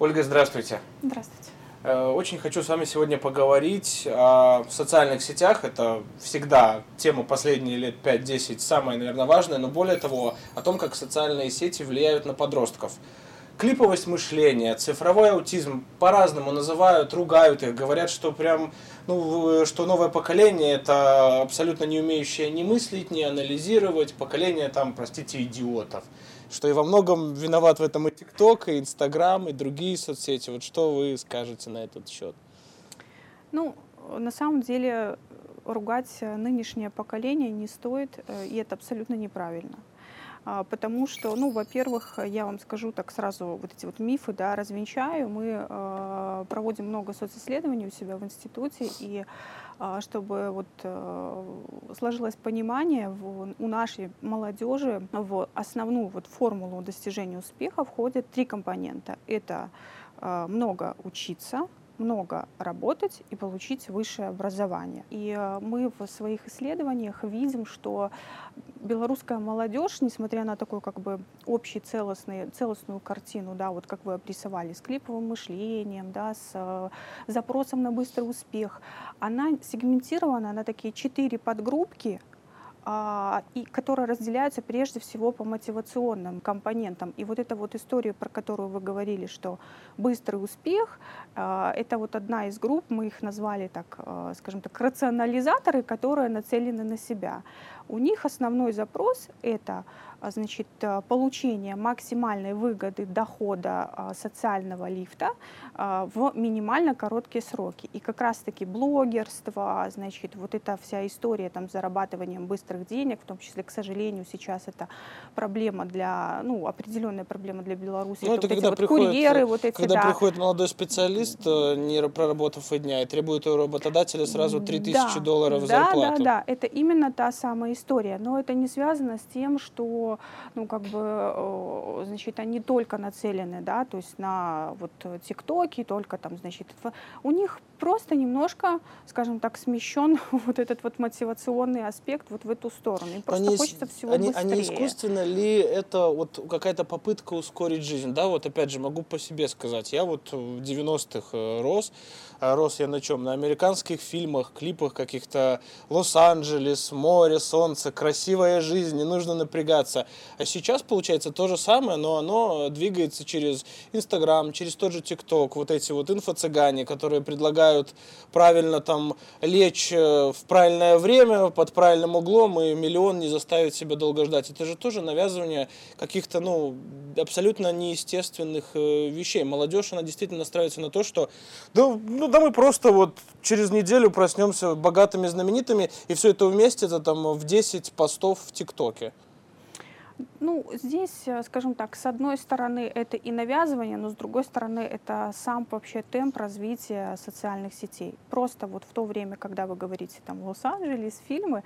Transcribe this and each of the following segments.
Ольга, здравствуйте. Здравствуйте. Э, очень хочу с вами сегодня поговорить о социальных сетях. Это всегда тема последние лет 5-10, самая, наверное, важная, но более того, о том, как социальные сети влияют на подростков. Клиповость мышления, цифровой аутизм по-разному называют, ругают их, говорят, что прям, ну, что новое поколение это абсолютно не умеющее ни мыслить, ни анализировать, поколение там, простите, идиотов что и во многом виноват в этом и ТикТок, и Инстаграм, и другие соцсети. Вот что вы скажете на этот счет? Ну, на самом деле ругать нынешнее поколение не стоит, э, и это абсолютно неправильно. А, потому что, ну, во-первых, я вам скажу так сразу, вот эти вот мифы, да, развенчаю. Мы э, проводим много социсследований у себя в институте, и э, чтобы вот сложилось понимание у нашей молодежи в основную вот формулу достижения успеха входят три компонента. Это много учиться, много работать и получить высшее образование. И э, мы в своих исследованиях видим, что белорусская молодежь, несмотря на такую как бы общую целостную, целостную картину, да, вот как вы обрисовали, с клиповым мышлением, да, с э, запросом на быстрый успех, она сегментирована на такие четыре подгруппки, и которые разделяются прежде всего по мотивационным компонентам. И вот эта вот история, про которую вы говорили, что быстрый успех, а, это вот одна из групп, мы их назвали так, а, скажем так, рационализаторы, которые нацелены на себя. У них основной запрос это а, значит, э, получение максимальной выгоды дохода а, социального лифта а, в минимально короткие сроки. И как раз-таки блогерство, значит, вот эта вся история там, с зарабатыванием быстрых денег, в том числе, к сожалению, сейчас это проблема для, ну, определенная проблема для Беларуси. Ну, это, это вот когда эти приходит, вот курьеры, вот эти, когда да. приходит молодой специалист, э, не проработав и дня, и требует у работодателя сразу 3000 да, долларов да, зарплату. Да, да, это именно та самая история. Но это не связано с тем, что ну, как бы, значит, они только нацелены, да, то есть на вот ТикТоки, только там, значит, у них просто немножко, скажем так, смещен вот этот вот мотивационный аспект вот в эту сторону. Им просто они, хочется всего они, быстрее. Они искусственно ли это вот какая-то попытка ускорить жизнь? Да, вот опять же могу по себе сказать. Я вот в 90-х э, рос, а рос я на чем? На американских фильмах, клипах каких-то Лос-Анджелес, море, солнце, красивая жизнь, не нужно напрягаться. А сейчас получается то же самое, но оно двигается через Инстаграм, через тот же ТикТок, вот эти вот инфо-цыгане, которые предлагают правильно там лечь э, в правильное время, под правильным углом, и миллион не заставит себя долго ждать. Это же тоже навязывание каких-то, ну, абсолютно неестественных э, вещей. Молодежь, она действительно настраивается на то, что, да, ну, да мы просто вот через неделю проснемся богатыми, знаменитыми, и все это вместе это там в 10 постов в ТикТоке. Ну, здесь, э, скажем так, с одной стороны это и навязывание, но с другой стороны это сам вообще темп развития социальных сетей. Просто вот в то время, когда вы говорите там Лос-Анджелес, фильмы,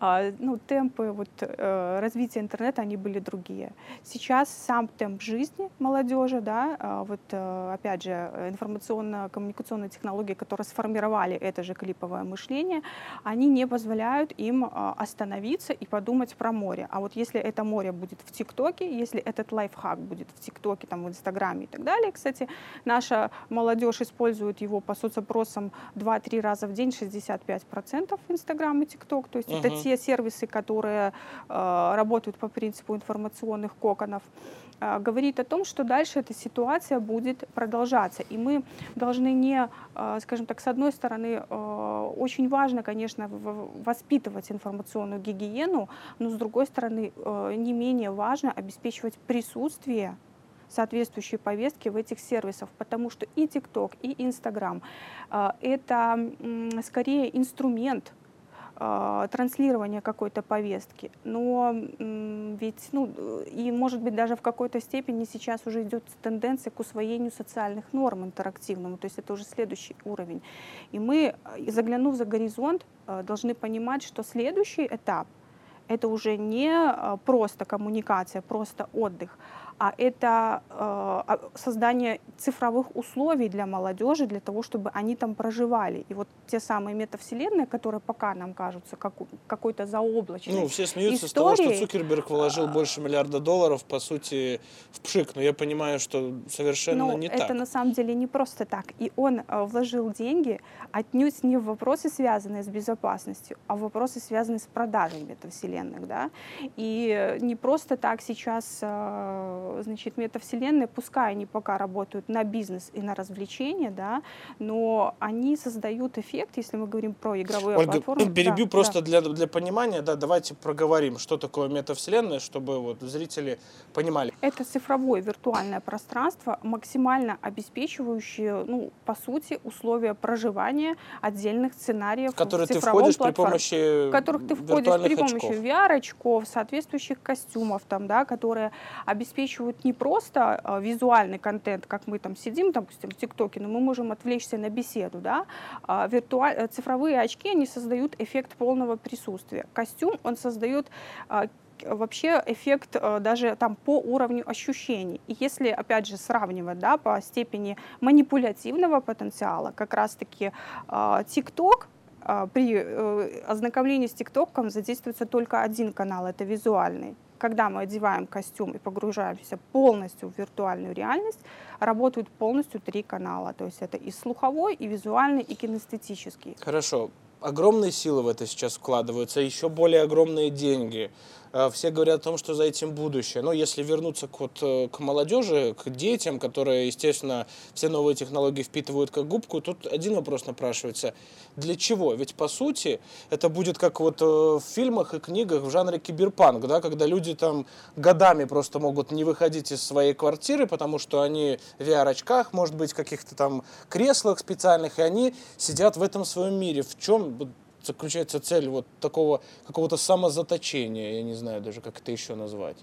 а, ну, темпы вот, э, развития интернета, они были другие. Сейчас сам темп жизни молодежи, да, а, вот э, опять же информационно-коммуникационные технологии, которые сформировали это же клиповое мышление, они не позволяют им а, остановиться и подумать про море. А вот если это море история будет в ТикТоке, если этот лайфхак будет в ТикТоке, там, в Инстаграме и так далее. Кстати, наша молодежь использует его по соцопросам 2-3 раза в день, 65% Инстаграм и ТикТок. То есть uh-huh. это те сервисы, которые э, работают по принципу информационных коконов. Э, говорит о том, что дальше эта ситуация будет продолжаться. И мы должны не, э, скажем так, с одной стороны, э, очень важно, конечно, воспитывать информационную гигиену, но с другой стороны, не менее важно обеспечивать присутствие соответствующей повестки в этих сервисах, потому что и TikTok, и Instagram э, это скорее инструмент э, транслирования какой-то повестки, но ведь, ну, и может быть даже в какой-то степени сейчас уже идет тенденция к усвоению социальных норм интерактивному, то есть это уже следующий уровень. И мы, заглянув за горизонт, должны понимать, что следующий этап это уже не а, просто коммуникация, просто отдых, а это э, создание цифровых условий для молодежи, для того, чтобы они там проживали. И вот те самые метавселенные, которые пока нам кажутся как, какой-то заоблачной Ну, все смеются историей, с того, что Цукерберг вложил больше миллиарда долларов, по сути, в пшик. Но я понимаю, что совершенно ну, не это так. на самом деле не просто так. И он э, вложил деньги отнюдь не в вопросы, связанные с безопасностью, а в вопросы, связанные с продажей метавселенных. Да? И не просто так сейчас э, значит, метавселенные, пускай они пока работают на бизнес и на развлечения, да, но они создают эффект, если мы говорим про игровые Ольга, платформы. перебью да, просто да. Для, для понимания, да, давайте проговорим, что такое метавселенная, чтобы вот зрители понимали. Это цифровое виртуальное пространство, максимально обеспечивающее, ну, по сути, условия проживания отдельных сценариев В которые в ты входишь при платформе, помощи в которых ты входишь при помощи очков. VR-очков, соответствующих костюмов, там, да, которые обеспечивают не просто э, визуальный контент, как мы там сидим, допустим, в ТикТоке, но мы можем отвлечься на беседу, да, а виртуаль... э, цифровые очки, они создают эффект полного присутствия. Костюм, он создает а, вообще эффект э, даже там по уровню ощущений. И если, опять же, сравнивать да, по степени манипулятивного потенциала, как раз-таки а, а, при э, ознакомлении с ТикТоком задействуется только один канал, это визуальный. Когда мы одеваем костюм и погружаемся полностью в виртуальную реальность, работают полностью три канала. То есть это и слуховой, и визуальный, и кинестетический. Хорошо. Огромные силы в это сейчас вкладываются, еще более огромные деньги. Э, Все говорят о том, что за этим будущее. Но если вернуться к, вот, э, к молодежи, к детям, которые, естественно, все новые технологии впитывают как губку, тут один вопрос напрашивается. Для чего? Ведь, по сути, это будет как вот э, в фильмах и книгах в жанре киберпанк, да, когда люди там годами просто могут не выходить из своей квартиры, потому что они в VR-очках, может быть, каких-то там креслах специальных, и они сидят в этом своем мире. В чем заключается цель вот такого какого-то самозаточения, я не знаю даже, как это еще назвать.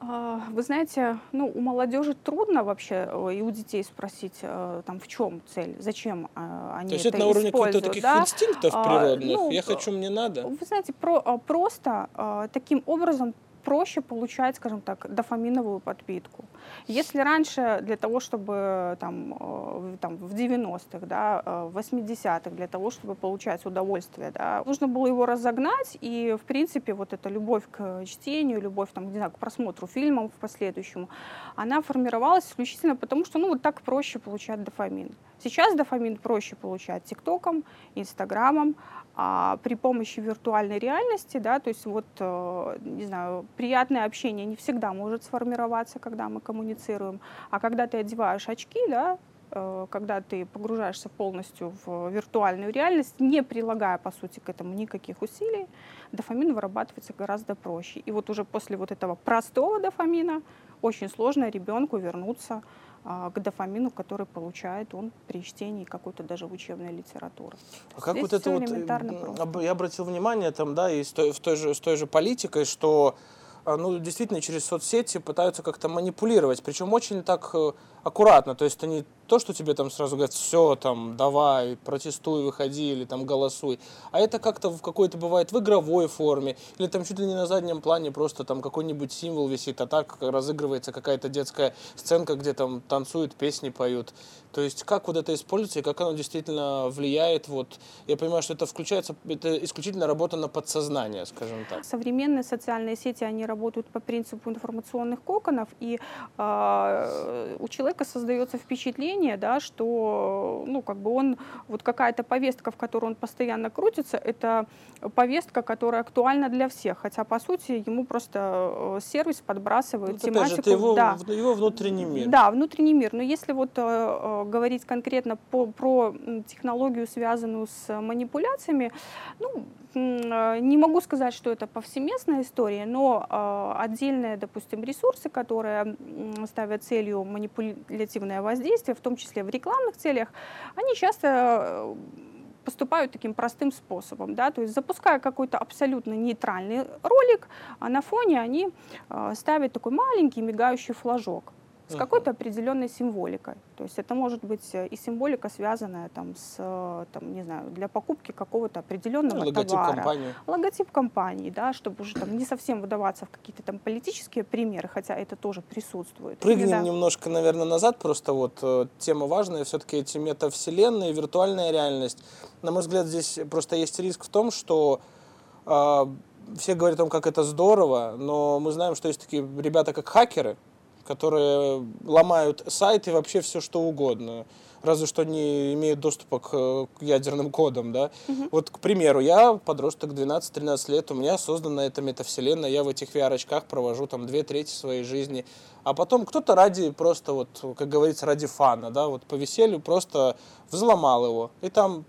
А, Вы знаете, ну, у молодежи трудно вообще и у детей спросить, э, там, в чем цель, зачем э, они То есть это это на уровне каких-то таких да? инстинктов А, природных. ну, я хочу, мне надо. Вы знаете, про, а, просто а, таким образом проще получать, скажем так, дофаминовую подпитку. Если раньше для того, чтобы там, э, там, в 90-х, да, э, в 80-х, для того, чтобы получать удовольствие, да, нужно было его разогнать, и, в принципе, вот эта любовь к чтению, любовь там, не знаю, к просмотру фильмов в последующем, она формировалась исключительно потому, что ну, вот так проще получать дофамин. Сейчас дофамин проще получать ТикТоком, Инстаграмом, а при помощи виртуальной реальности, да, то есть вот, э, не знаю, приятное общение не всегда может сформироваться, когда мы коммуницируем, а когда ты одеваешь очки, да, э, когда ты погружаешься полностью в виртуальную реальность, не прилагая, по сути, к этому никаких усилий, дофамин вырабатывается гораздо проще. И вот уже после вот этого простого дофамина очень сложно ребенку вернуться к дофамину, который получает он при чтении какой-то даже учебной литературы. А как Здесь вот это вот, просто. я обратил внимание там, да, и с той, в той же, с той же политикой, что а, ну, действительно через соцсети пытаются как-то манипулировать, причем очень так э, аккуратно, то есть это не то, что тебе там сразу говорят, все, там, давай, протестуй, выходи, или там голосуй, а это как-то в какой-то бывает в игровой форме, или там чуть ли не на заднем плане просто там какой-нибудь символ висит, а так разыгрывается какая-то детская сценка, где там танцуют, песни поют. То есть как вот это используется и как оно действительно влияет, вот, я понимаю, что это включается, это исключительно работа на подсознание, скажем так. Современные социальные сети, они работают по принципу информационных коконов, и э, у человека создается впечатление, да, что ну, как бы он, вот какая-то повестка, в которой он постоянно крутится, это повестка, которая актуальна для всех, хотя, по сути, ему просто э, сервис подбрасывает опять тематику. же, это его, да. его внутренний мир. Да, внутренний мир. Но если вот э, э, говорить конкретно по, про технологию, связанную с манипуляциями, ну, не могу сказать, что это повсеместная история, но э, отдельные, допустим, ресурсы, которые ставят целью манипулятивное воздействие, в том числе в рекламных целях, они часто э, поступают таким простым способом, да, то есть запуская какой-то абсолютно нейтральный ролик, а на фоне они э, ставят такой маленький мигающий флажок. С какой-то определенной символикой. То есть это может быть э, и символика, связанная там, с, э, там, не знаю, для покупки какого-то определенного ну, логотип товара. Компании. Логотип компании, да, чтобы уже там не совсем выдаваться в какие-то там политические примеры, хотя это тоже присутствует. Прыгнем да. немножко, наверное, назад, просто вот э, тема важная, все-таки эти метавселенные, виртуальная реальность. На мой взгляд, здесь просто есть риск в том, что э, все говорят о том, как это здорово, но мы знаем, что есть такие ребята, как хакеры, которые ломают сайты и вообще все что угодно, разве что не имеют доступа к, к ядерным кодам, да. Угу. Вот, к примеру, я подросток 12-13 лет, у меня создана эта метавселенная, я в этих VR-очках провожу там две трети своей жизни, а потом кто-то ради просто вот, как говорится, ради фана, да, вот по веселью просто взломал его, и там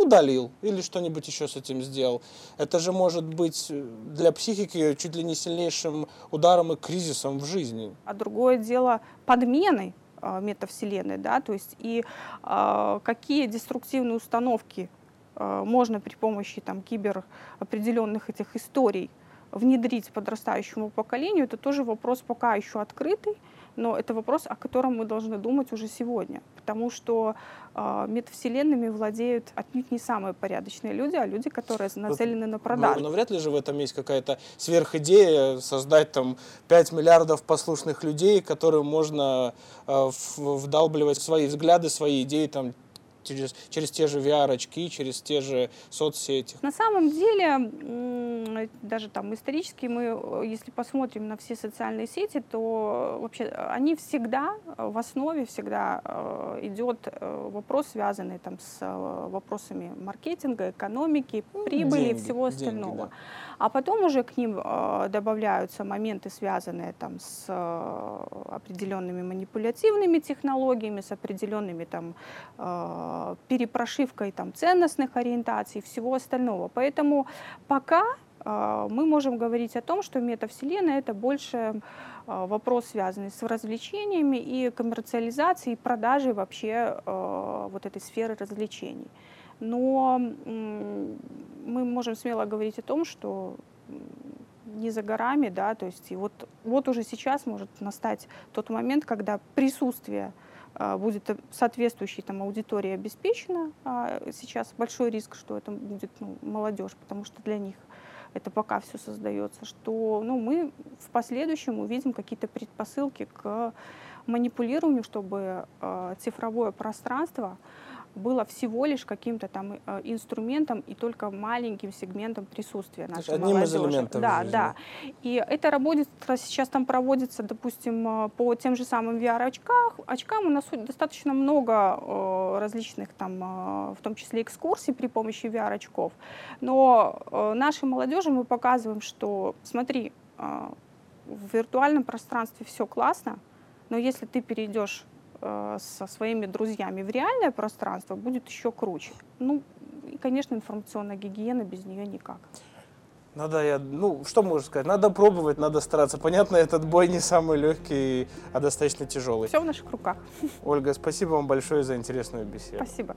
удалил или что-нибудь еще с этим сделал. Это же может быть для психики чуть ли не сильнейшим ударом и кризисом в жизни. А другое дело подмены э, метавселенной, да, то есть и э, какие деструктивные установки э, можно при помощи там кибер определенных этих историй внедрить подрастающему поколению, это тоже вопрос пока еще открытый но это вопрос, о котором мы должны думать уже сегодня, потому что э, метавселенными владеют отнюдь не самые порядочные люди, а люди, которые нацелены на продажу. Но, но вряд ли же в этом есть какая-то сверхидея создать там 5 миллиардов послушных людей, которым можно э, вдалбливать свои взгляды, свои идеи там через, через те же VR-очки, через те же соцсети? На самом деле, даже там исторически мы, если посмотрим на все социальные сети, то вообще они всегда, в основе всегда э, идет э, вопрос, связанный там с э, вопросами маркетинга, экономики, ну, прибыли деньги, и всего остального. Деньги, да. А потом уже к ним добавляются моменты, связанные там с определенными манипулятивными технологиями, с определенными там Э, перепрошивкой там, ценностных ориентаций, всего остального. Поэтому пока э, мы можем говорить о том, что метавселенная это больше э, вопрос, связанный с развлечениями и коммерциализацией, и продажей вообще вот этой сферы развлечений. Но мы можем смело говорить о том, что не за горами, да, то есть и вот, вот уже сейчас может настать тот момент, когда присутствие а, будет соответствующей там, аудитории обеспечена. А сейчас большой риск, что это будет ну, молодежь, потому что для них это пока все создается, что ну, мы в последующем увидим какие-то предпосылки к манипулированию, чтобы э, цифровое пространство было всего лишь каким-то там э, инструментом и только маленьким сегментом присутствия нашей Одним молодежи. из элементов Да, жизни. да. И это работает, сейчас там проводится, допустим, э, по тем же самым VR-очкам. Очкам у нас достаточно много э, различных там, в том числе экскурсий при помощи VR-очков. Но нашей молодежи мы показываем, что смотри, в виртуальном пространстве все классно, но если ты перейдешь Э, со своими друзьями в реальное пространство будет еще круче. Ну, и, конечно, информационная гигиена без нее никак. Надо, я, ну, что можно сказать? Надо пробовать, надо стараться. Понятно, этот бой не самый легкий, а достаточно тяжелый. Все в наших руках. Ольга, спасибо вам большое за интересную беседу. Спасибо.